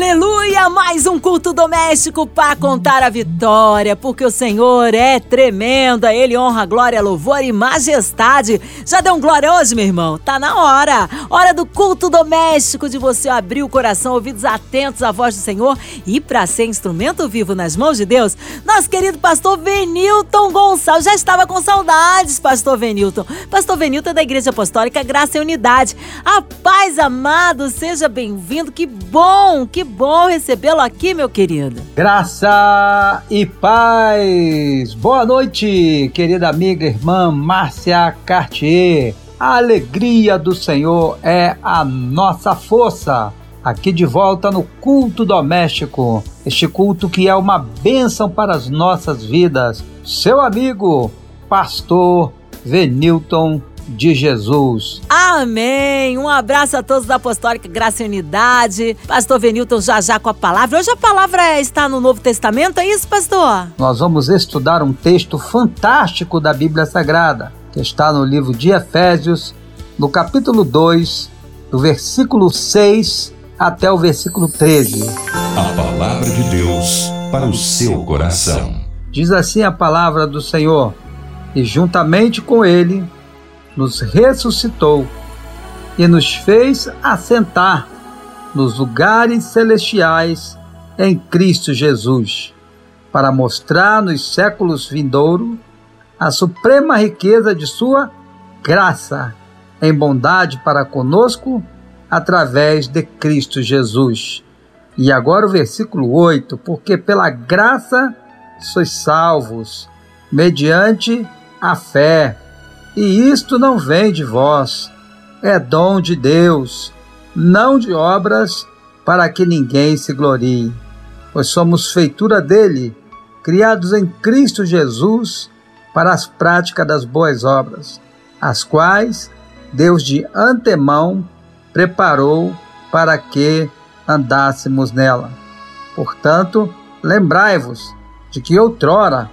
Aleluia! Mais um culto doméstico para contar a vitória, porque o Senhor é tremendo. A Ele honra, glória, louvor e majestade. Já deu um glória hoje, meu irmão? Tá na hora. Hora do culto doméstico, de você abrir o coração, ouvidos atentos à voz do Senhor e para ser instrumento vivo nas mãos de Deus, nosso querido pastor Venilton Gonçalves. Já estava com saudades, pastor Venilton. Pastor Venilton é da Igreja Apostólica Graça e Unidade. A paz, amado, seja bem-vindo. Que bom, que bom recebê-lo aqui, meu querido. Graça e paz. Boa noite, querida amiga irmã Márcia Cartier. A alegria do Senhor é a nossa força. Aqui de volta no culto doméstico, este culto que é uma bênção para as nossas vidas. Seu amigo, pastor Venilton de Jesus. Amém! Um abraço a todos da Apostólica Graça e Unidade. Pastor Venilton já já com a palavra. Hoje a palavra está no Novo Testamento, é isso, pastor? Nós vamos estudar um texto fantástico da Bíblia Sagrada, que está no livro de Efésios, no capítulo 2, do versículo 6 até o versículo 13. A palavra de Deus para o seu coração. Diz assim a palavra do Senhor: E juntamente com ele nos ressuscitou e nos fez assentar nos lugares celestiais em Cristo Jesus, para mostrar nos séculos vindouros a suprema riqueza de Sua graça em bondade para conosco através de Cristo Jesus. E agora o versículo 8: Porque pela graça sois salvos, mediante a fé e isto não vem de vós, é dom de Deus, não de obras, para que ninguém se glorie. Pois somos feitura dele, criados em Cristo Jesus para as práticas das boas obras, as quais Deus de antemão preparou para que andássemos nela. Portanto, lembrai-vos de que outrora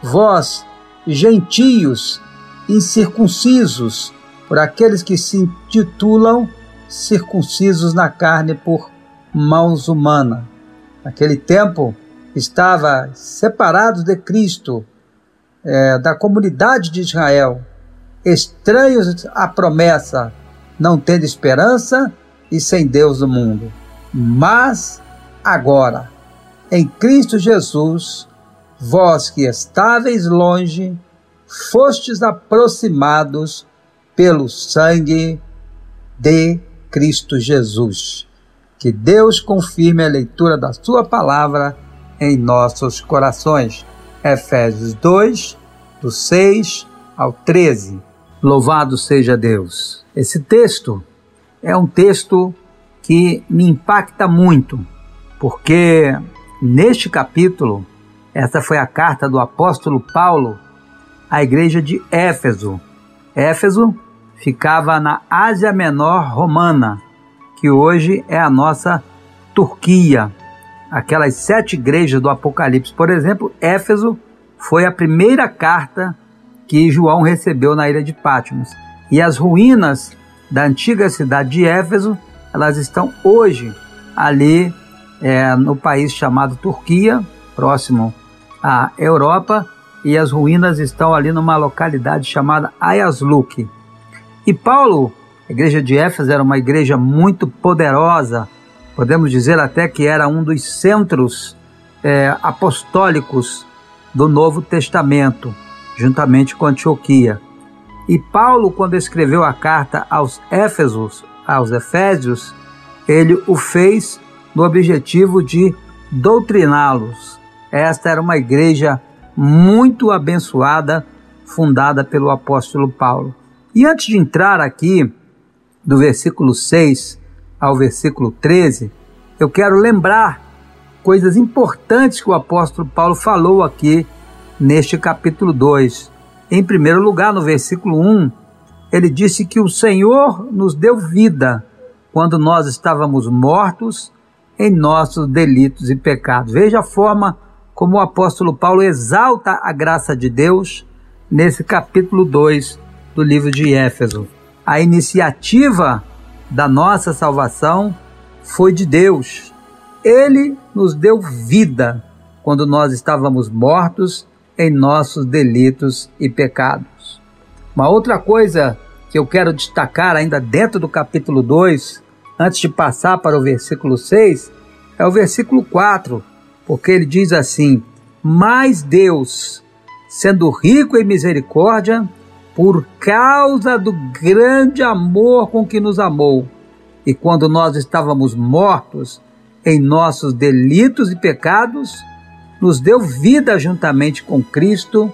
vós, gentios, incircuncisos, por aqueles que se intitulam circuncisos na carne por mãos humanas. Naquele tempo, estava separados de Cristo, é, da comunidade de Israel, estranhos à promessa, não tendo esperança e sem Deus no mundo. Mas agora, em Cristo Jesus, vós que estáveis longe, fostes aproximados pelo sangue de Cristo Jesus. Que Deus confirme a leitura da Sua palavra em nossos corações. Efésios 2, do 6 ao 13. Louvado seja Deus. Esse texto é um texto que me impacta muito, porque neste capítulo, essa foi a carta do apóstolo Paulo a igreja de Éfeso. Éfeso ficava na Ásia Menor Romana, que hoje é a nossa Turquia. Aquelas sete igrejas do Apocalipse, por exemplo, Éfeso foi a primeira carta que João recebeu na ilha de Patmos. E as ruínas da antiga cidade de Éfeso, elas estão hoje ali é, no país chamado Turquia, próximo à Europa, e as ruínas estão ali numa localidade chamada Ayasluk. E Paulo, a igreja de Éfeso era uma igreja muito poderosa, podemos dizer até que era um dos centros é, apostólicos do Novo Testamento, juntamente com Antioquia. E Paulo, quando escreveu a carta aos Éfesos, aos Efésios, ele o fez no objetivo de doutriná-los. Esta era uma igreja muito abençoada, fundada pelo apóstolo Paulo. E antes de entrar aqui, do versículo 6 ao versículo 13, eu quero lembrar coisas importantes que o apóstolo Paulo falou aqui neste capítulo 2. Em primeiro lugar, no versículo 1, ele disse que o Senhor nos deu vida quando nós estávamos mortos em nossos delitos e pecados. Veja a forma como o apóstolo Paulo exalta a graça de Deus nesse capítulo 2 do livro de Éfeso. A iniciativa da nossa salvação foi de Deus. Ele nos deu vida quando nós estávamos mortos em nossos delitos e pecados. Uma outra coisa que eu quero destacar ainda dentro do capítulo 2, antes de passar para o versículo 6, é o versículo 4, porque ele diz assim: Mas Deus, sendo rico em misericórdia, por causa do grande amor com que nos amou, e quando nós estávamos mortos em nossos delitos e pecados, nos deu vida juntamente com Cristo,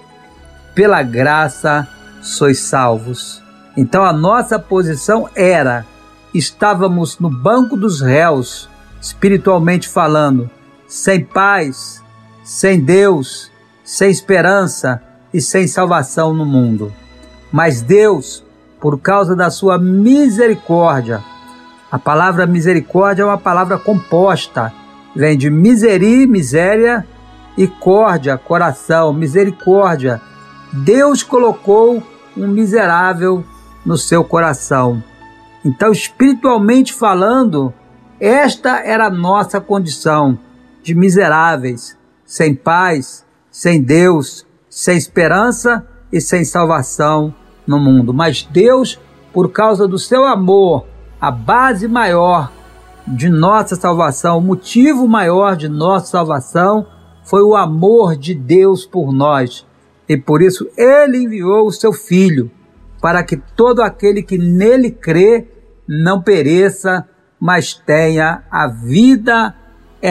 pela graça sois salvos. Então a nossa posição era: estávamos no banco dos réus, espiritualmente falando, sem paz, sem Deus, sem esperança e sem salvação no mundo. Mas Deus, por causa da sua misericórdia, a palavra misericórdia é uma palavra composta, vem de miseri, miséria, e córdia, coração, misericórdia. Deus colocou um miserável no seu coração. Então, espiritualmente falando, esta era a nossa condição de miseráveis, sem paz, sem Deus, sem esperança e sem salvação no mundo. Mas Deus, por causa do seu amor, a base maior de nossa salvação, o motivo maior de nossa salvação foi o amor de Deus por nós. E por isso ele enviou o seu Filho, para que todo aquele que nele crê não pereça, mas tenha a vida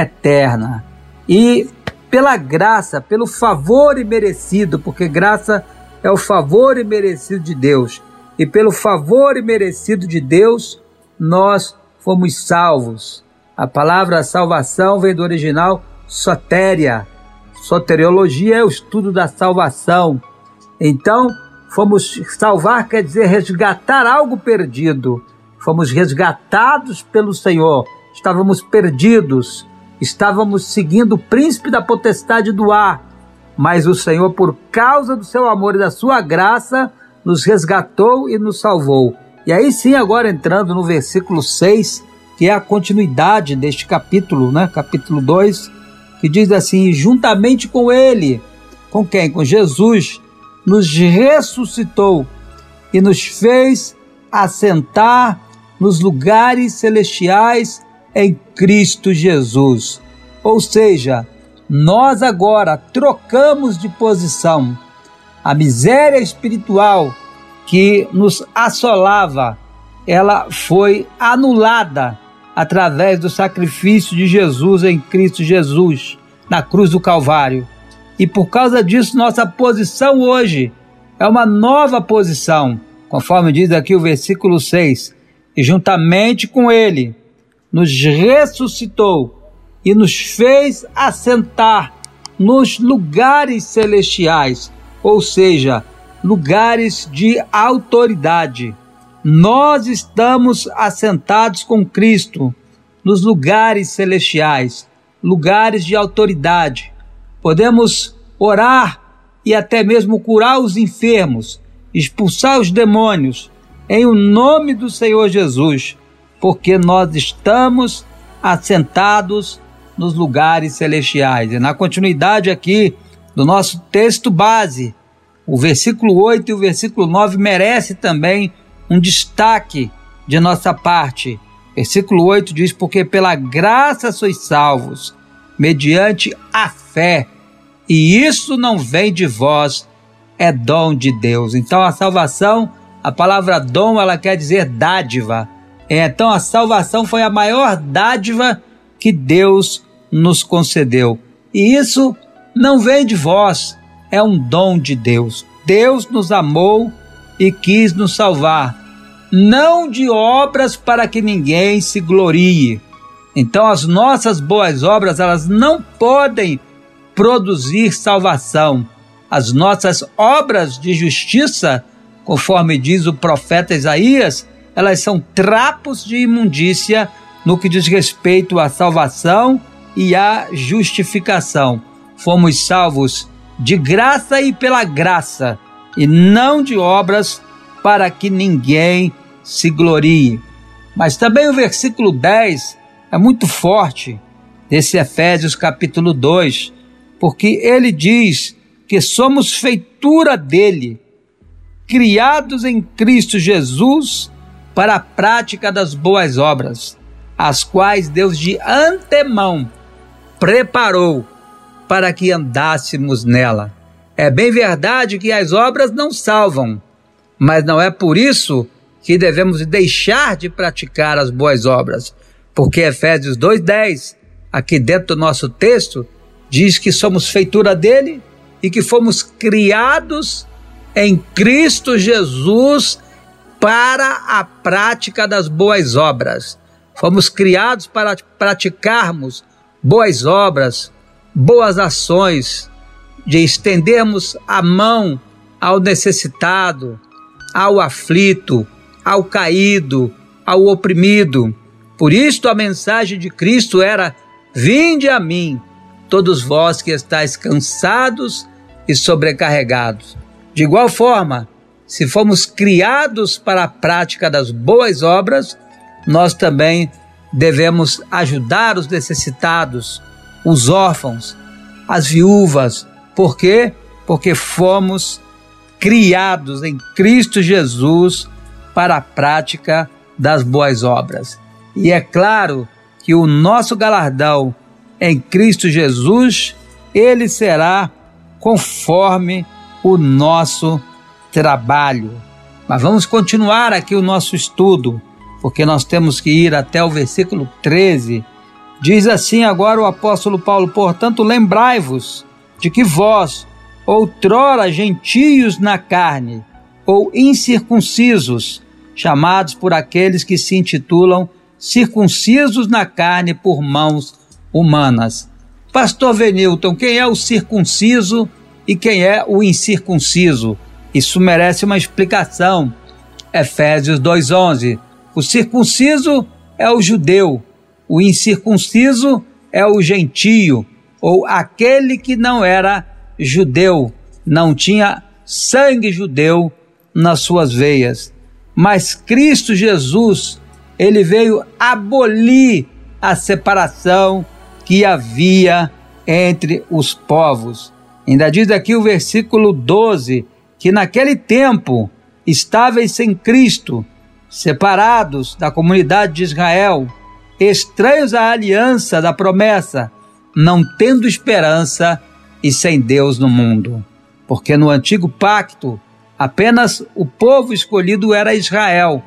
eterna. E pela graça, pelo favor imerecido, porque graça é o favor imerecido de Deus, e pelo favor imerecido de Deus, nós fomos salvos. A palavra salvação vem do original sotéria. Soteriologia é o estudo da salvação. Então, fomos salvar quer dizer resgatar algo perdido. Fomos resgatados pelo Senhor. Estávamos perdidos. Estávamos seguindo o príncipe da potestade do ar. Mas o Senhor, por causa do seu amor e da sua graça, nos resgatou e nos salvou. E aí sim, agora entrando no versículo 6, que é a continuidade deste capítulo, né? Capítulo 2, que diz assim: juntamente com ele, com quem? Com Jesus, nos ressuscitou e nos fez assentar nos lugares celestiais em Cristo Jesus. Ou seja, nós agora trocamos de posição. A miséria espiritual que nos assolava, ela foi anulada através do sacrifício de Jesus em Cristo Jesus, na cruz do Calvário. E por causa disso, nossa posição hoje é uma nova posição, conforme diz aqui o versículo 6. E juntamente com Ele, nos ressuscitou e nos fez assentar nos lugares celestiais, ou seja, lugares de autoridade nós estamos assentados com Cristo nos lugares celestiais, lugares de autoridade. Podemos orar e até mesmo curar os enfermos, expulsar os demônios, em o nome do Senhor Jesus, porque nós estamos assentados nos lugares celestiais. E na continuidade aqui do nosso texto base, o versículo 8 e o versículo 9 merece também um destaque de nossa parte. Versículo 8 diz: Porque pela graça sois salvos, mediante a fé, e isso não vem de vós, é dom de Deus. Então a salvação, a palavra dom, ela quer dizer dádiva. Então a salvação foi a maior dádiva que Deus nos concedeu. E isso não vem de vós, é um dom de Deus. Deus nos amou e quis nos salvar, não de obras para que ninguém se glorie. Então as nossas boas obras, elas não podem produzir salvação. As nossas obras de justiça, conforme diz o profeta Isaías, elas são trapos de imundícia no que diz respeito à salvação e à justificação. Fomos salvos de graça e pela graça, e não de obras, para que ninguém se glorie. Mas também o versículo 10 é muito forte desse Efésios capítulo 2, porque ele diz que somos feitura dele, criados em Cristo Jesus para a prática das boas obras, as quais Deus de antemão preparou para que andássemos nela. É bem verdade que as obras não salvam, mas não é por isso que devemos deixar de praticar as boas obras, porque Efésios 2:10, aqui dentro do nosso texto, diz que somos feitura dele e que fomos criados em Cristo Jesus para a prática das boas obras. Fomos criados para praticarmos boas obras, boas ações, de estendermos a mão ao necessitado, ao aflito, ao caído, ao oprimido. Por isto a mensagem de Cristo era: Vinde a mim, todos vós que estáis cansados e sobrecarregados. De igual forma, se fomos criados para a prática das boas obras, nós também devemos ajudar os necessitados, os órfãos, as viúvas. Por quê? Porque fomos criados em Cristo Jesus para a prática das boas obras. E é claro que o nosso galardão em Cristo Jesus, ele será conforme o nosso trabalho. Mas vamos continuar aqui o nosso estudo, porque nós temos que ir até o versículo 13. Diz assim agora o apóstolo Paulo: Portanto, lembrai-vos de que vós, outrora gentios na carne, ou incircuncisos, chamados por aqueles que se intitulam circuncisos na carne por mãos humanas. Pastor Venilton, quem é o circunciso e quem é o incircunciso? Isso merece uma explicação. Efésios 2:11. O circunciso é o judeu, o incircunciso é o gentio, ou aquele que não era judeu, não tinha sangue judeu nas suas veias. Mas Cristo Jesus, ele veio abolir a separação que havia entre os povos. Ainda diz aqui o versículo 12: que naquele tempo estáveis sem Cristo, separados da comunidade de Israel, estranhos à aliança da promessa, não tendo esperança e sem Deus no mundo. Porque no antigo pacto Apenas o povo escolhido era Israel.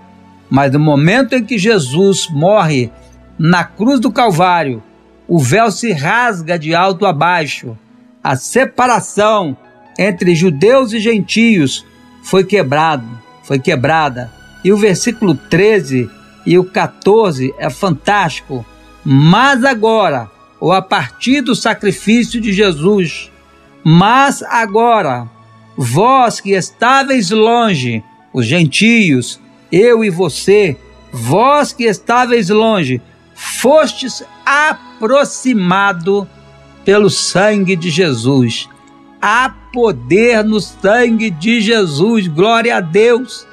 Mas no momento em que Jesus morre na cruz do Calvário, o véu se rasga de alto a baixo. A separação entre judeus e gentios foi quebrado, foi quebrada. E o versículo 13 e o 14 é fantástico. Mas agora, ou a partir do sacrifício de Jesus, mas agora, Vós que estáveis longe, os gentios, eu e você, vós que estáveis longe, fostes aproximado pelo sangue de Jesus. Há poder no sangue de Jesus, glória a Deus.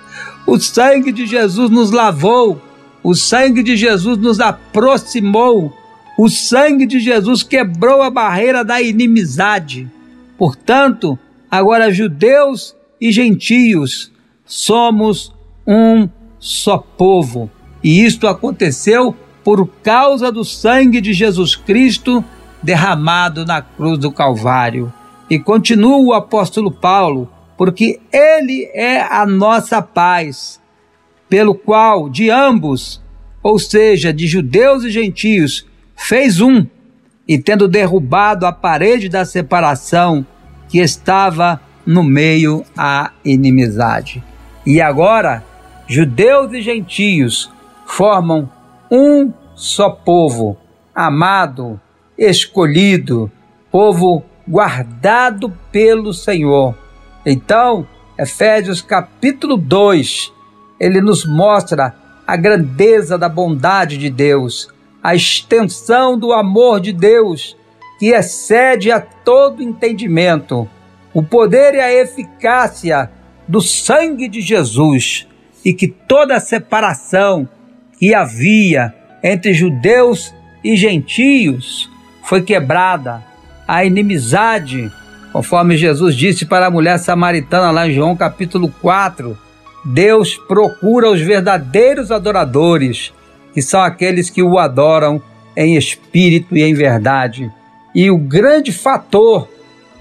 O sangue de Jesus nos lavou, o sangue de Jesus nos aproximou, o sangue de Jesus quebrou a barreira da inimizade. Portanto, Agora, judeus e gentios somos um só povo. E isto aconteceu por causa do sangue de Jesus Cristo derramado na cruz do Calvário. E continua o apóstolo Paulo, porque ele é a nossa paz, pelo qual de ambos, ou seja, de judeus e gentios, fez um, e tendo derrubado a parede da separação que estava no meio à inimizade. E agora, judeus e gentios formam um só povo, amado, escolhido, povo guardado pelo Senhor. Então, Efésios capítulo 2, ele nos mostra a grandeza da bondade de Deus, a extensão do amor de Deus, que excede a todo entendimento, o poder e a eficácia do sangue de Jesus, e que toda a separação que havia entre judeus e gentios foi quebrada, a inimizade, conforme Jesus disse para a mulher samaritana lá em João capítulo 4, Deus procura os verdadeiros adoradores, que são aqueles que o adoram em espírito e em verdade. E o grande fator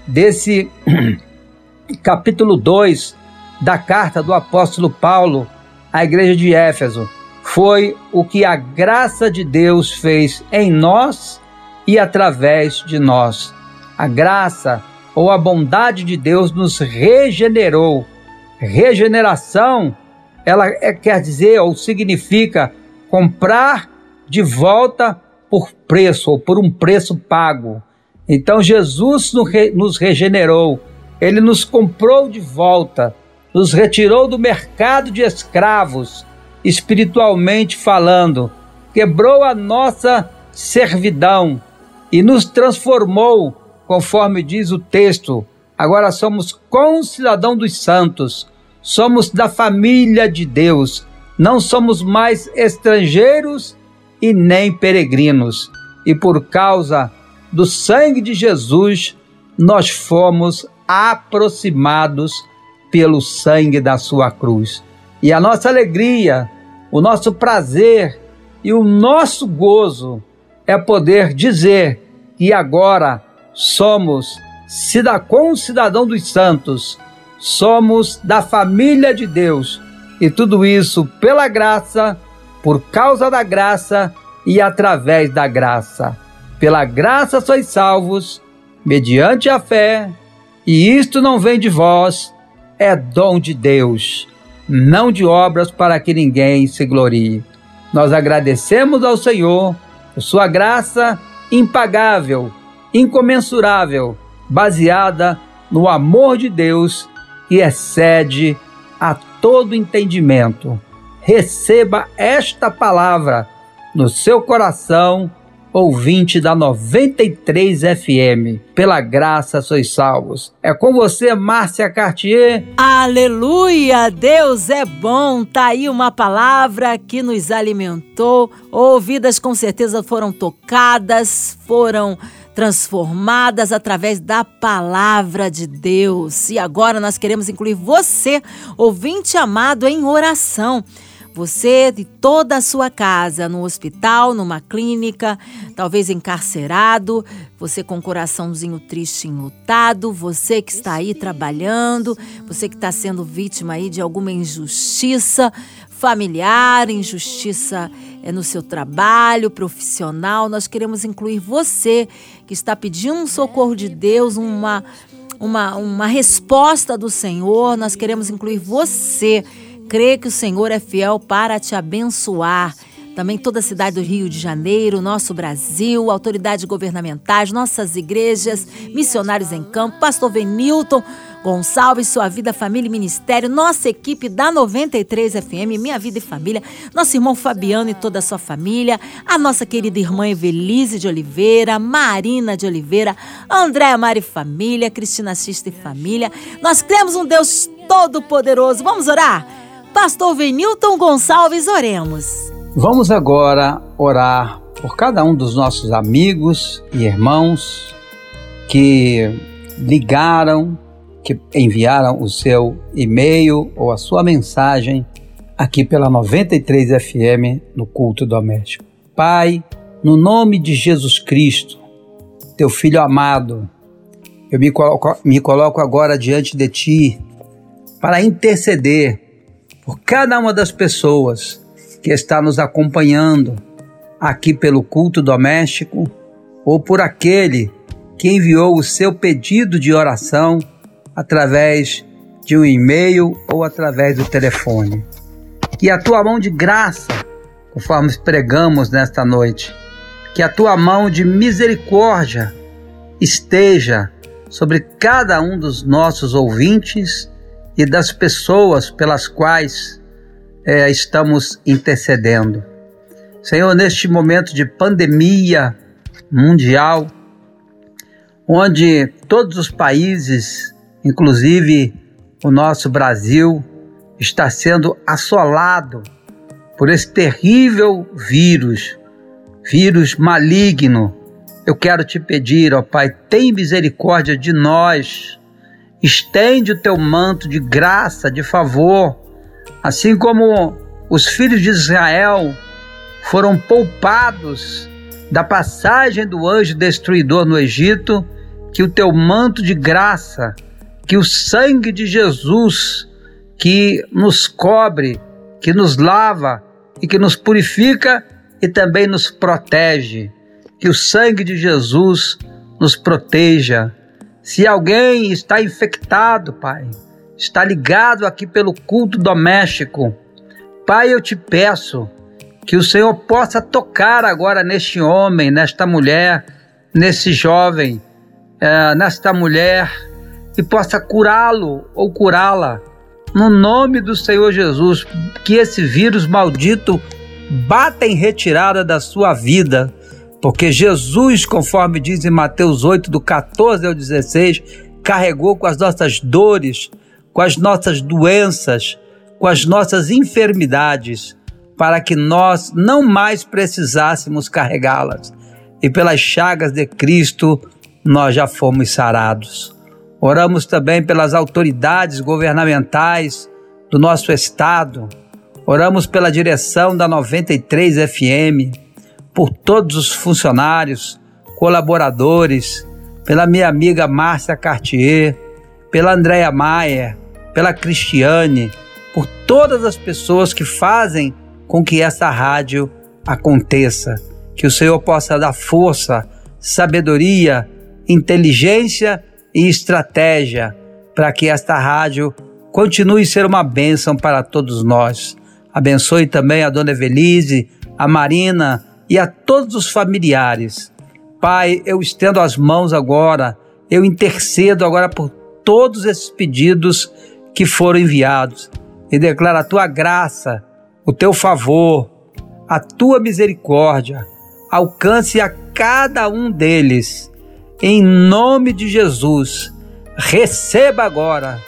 desse capítulo 2 da carta do apóstolo Paulo à igreja de Éfeso foi o que a graça de Deus fez em nós e através de nós. A graça ou a bondade de Deus nos regenerou. Regeneração, ela é, quer dizer ou significa comprar de volta por preço ou por um preço pago. Então Jesus nos regenerou, ele nos comprou de volta, nos retirou do mercado de escravos, espiritualmente falando, quebrou a nossa servidão e nos transformou, conforme diz o texto. Agora somos concidadão dos santos, somos da família de Deus, não somos mais estrangeiros e nem peregrinos. E por causa do sangue de Jesus, nós fomos aproximados pelo sangue da sua cruz. E a nossa alegria, o nosso prazer e o nosso gozo é poder dizer que agora somos cidadão dos santos, somos da família de Deus, e tudo isso pela graça, por causa da graça e através da graça. Pela graça sois salvos, mediante a fé, e isto não vem de vós, é dom de Deus, não de obras para que ninguém se glorie. Nós agradecemos ao Senhor por sua graça impagável, incomensurável, baseada no amor de Deus que excede a todo entendimento. Receba esta palavra no seu coração ouvinte da 93 FM. Pela graça sois salvos. É com você, Márcia Cartier. Aleluia! Deus é bom. Tá aí uma palavra que nos alimentou. Ouvidas com certeza foram tocadas, foram transformadas através da palavra de Deus. E agora nós queremos incluir você, ouvinte amado, em oração. Você de toda a sua casa, no hospital, numa clínica, talvez encarcerado, você com o coraçãozinho triste, enlutado, você que está aí trabalhando, você que está sendo vítima aí de alguma injustiça familiar, injustiça é no seu trabalho, profissional. Nós queremos incluir você que está pedindo um socorro de Deus, uma, uma, uma resposta do Senhor. Nós queremos incluir você Crê que o Senhor é fiel para te abençoar. Também toda a cidade do Rio de Janeiro, nosso Brasil, autoridades governamentais, nossas igrejas, missionários em campo, pastor Venilton Gonçalves, sua vida, família e ministério, nossa equipe da 93 FM, Minha Vida e Família, nosso irmão Fabiano e toda a sua família, a nossa querida irmã Evelise de Oliveira, Marina de Oliveira, Andréa Mari Família, Cristina Xista e Família. Nós temos um Deus todo-poderoso. Vamos orar? Pastor Venilton Gonçalves, oremos. Vamos agora orar por cada um dos nossos amigos e irmãos que ligaram, que enviaram o seu e-mail ou a sua mensagem aqui pela 93 FM no culto doméstico. Pai, no nome de Jesus Cristo, teu filho amado, eu me coloco, me coloco agora diante de ti para interceder por cada uma das pessoas que está nos acompanhando aqui pelo culto doméstico ou por aquele que enviou o seu pedido de oração através de um e-mail ou através do telefone. Que a tua mão de graça, conforme pregamos nesta noite, que a tua mão de misericórdia esteja sobre cada um dos nossos ouvintes e das pessoas pelas quais é, estamos intercedendo. Senhor, neste momento de pandemia mundial, onde todos os países, inclusive o nosso Brasil, está sendo assolado por esse terrível vírus, vírus maligno. Eu quero te pedir, ó Pai, tem misericórdia de nós. Estende o teu manto de graça, de favor, assim como os filhos de Israel foram poupados da passagem do anjo destruidor no Egito, que o teu manto de graça, que o sangue de Jesus que nos cobre, que nos lava e que nos purifica e também nos protege. Que o sangue de Jesus nos proteja. Se alguém está infectado, Pai, está ligado aqui pelo culto doméstico, Pai, eu te peço que o Senhor possa tocar agora neste homem, nesta mulher, nesse jovem, é, nesta mulher, e possa curá-lo ou curá-la. No nome do Senhor Jesus, que esse vírus maldito bata em retirada da sua vida, porque Jesus, conforme diz em Mateus 8, do 14 ao 16, carregou com as nossas dores, com as nossas doenças, com as nossas enfermidades, para que nós não mais precisássemos carregá-las. E pelas chagas de Cristo nós já fomos sarados. Oramos também pelas autoridades governamentais do nosso estado. Oramos pela direção da 93 FM, por todos os funcionários, colaboradores, pela minha amiga Márcia Cartier, pela Andréia Maier, pela Cristiane, por todas as pessoas que fazem com que essa rádio aconteça. Que o Senhor possa dar força, sabedoria, inteligência e estratégia para que esta rádio continue a ser uma bênção para todos nós. Abençoe também a dona Evelise, a Marina e a todos os familiares. Pai, eu estendo as mãos agora, eu intercedo agora por todos esses pedidos que foram enviados e declaro a tua graça, o teu favor, a tua misericórdia, alcance a cada um deles em nome de Jesus, receba agora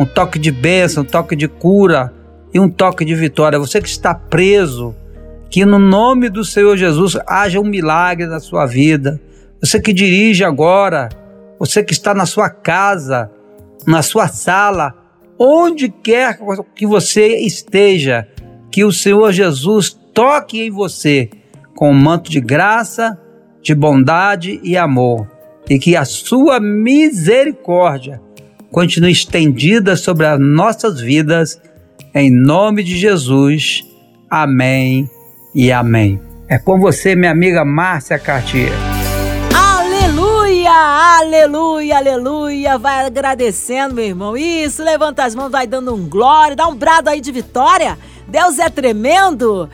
um toque de bênção, um toque de cura e um toque de vitória. Você que está preso, que no nome do Senhor Jesus haja um milagre na sua vida. Você que dirige agora, você que está na sua casa, na sua sala, onde quer que você esteja, que o Senhor Jesus toque em você com um manto de graça, de bondade e amor e que a sua misericórdia continue estendida sobre as nossas vidas, em nome de Jesus. Amém e amém. É com você, minha amiga Márcia Cartier. Aleluia, aleluia, aleluia. Vai agradecendo, meu irmão. Isso, levanta as mãos, vai dando um glória, dá um brado aí de vitória. Deus é tremendo.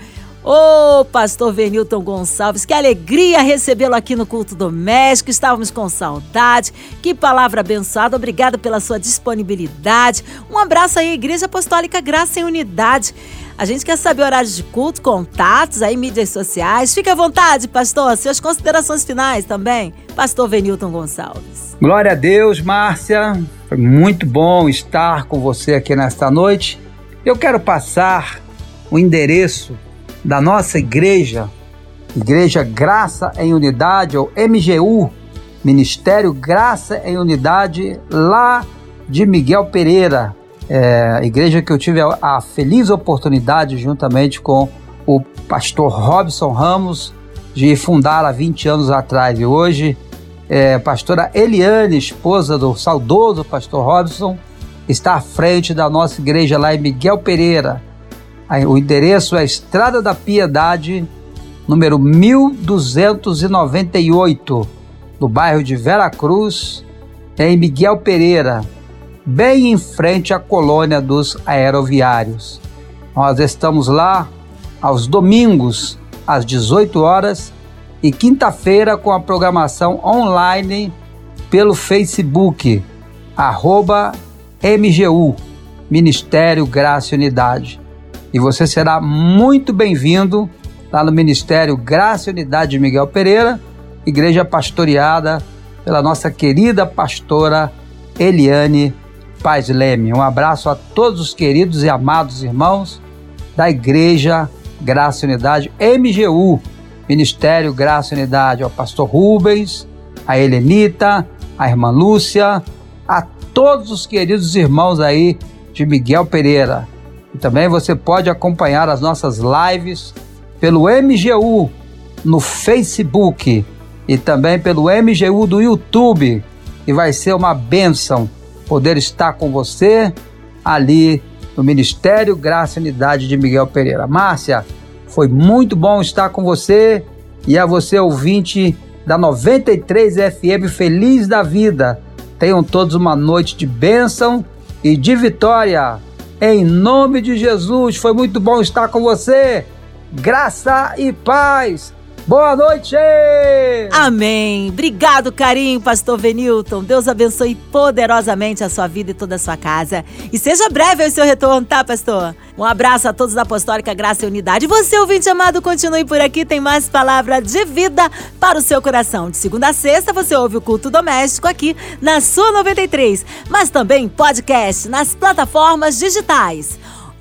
Ô, oh, pastor Venilton Gonçalves, que alegria recebê-lo aqui no culto doméstico. Estávamos com saudade. Que palavra abençoada. Obrigada pela sua disponibilidade. Um abraço aí, Igreja Apostólica Graça em Unidade. A gente quer saber horários de culto, contatos aí, mídias sociais. Fique à vontade, pastor. Suas considerações finais também. Pastor Venilton Gonçalves. Glória a Deus, Márcia. Foi muito bom estar com você aqui nesta noite. Eu quero passar o endereço da nossa igreja, Igreja Graça em Unidade, ou MGU, Ministério Graça em Unidade, lá de Miguel Pereira, é, igreja que eu tive a, a feliz oportunidade, juntamente com o pastor Robson Ramos, de fundar há 20 anos atrás. E hoje, é, pastora Eliane, esposa do saudoso pastor Robson, está à frente da nossa igreja lá em Miguel Pereira. O endereço é Estrada da Piedade, número 1298, no bairro de Vera Cruz, em Miguel Pereira, bem em frente à colônia dos aeroviários. Nós estamos lá aos domingos, às 18 horas, e quinta-feira com a programação online pelo Facebook, arroba MGU, Ministério Graça e Unidade e você será muito bem-vindo lá no Ministério Graça e Unidade de Miguel Pereira, igreja pastoreada pela nossa querida pastora Eliane Paz Leme. Um abraço a todos os queridos e amados irmãos da Igreja Graça e Unidade MGU, Ministério Graça e Unidade, ao pastor Rubens, a Helenita, a irmã Lúcia, a todos os queridos irmãos aí de Miguel Pereira. E também você pode acompanhar as nossas lives pelo MGU no Facebook e também pelo MGU do YouTube. E vai ser uma bênção poder estar com você ali no Ministério Graça e Unidade de Miguel Pereira. Márcia, foi muito bom estar com você e a você ouvinte da 93 FM Feliz da Vida. Tenham todos uma noite de bênção e de vitória. Em nome de Jesus, foi muito bom estar com você. Graça e paz. Boa noite! Amém. Obrigado, carinho, pastor Venilton. Deus abençoe poderosamente a sua vida e toda a sua casa. E seja breve o seu retorno, tá, pastor? Um abraço a todos da Apostólica Graça e Unidade. Você, ouvinte amado, continue por aqui. Tem mais palavra de vida para o seu coração. De segunda a sexta, você ouve o culto doméstico aqui na sua 93, mas também podcast nas plataformas digitais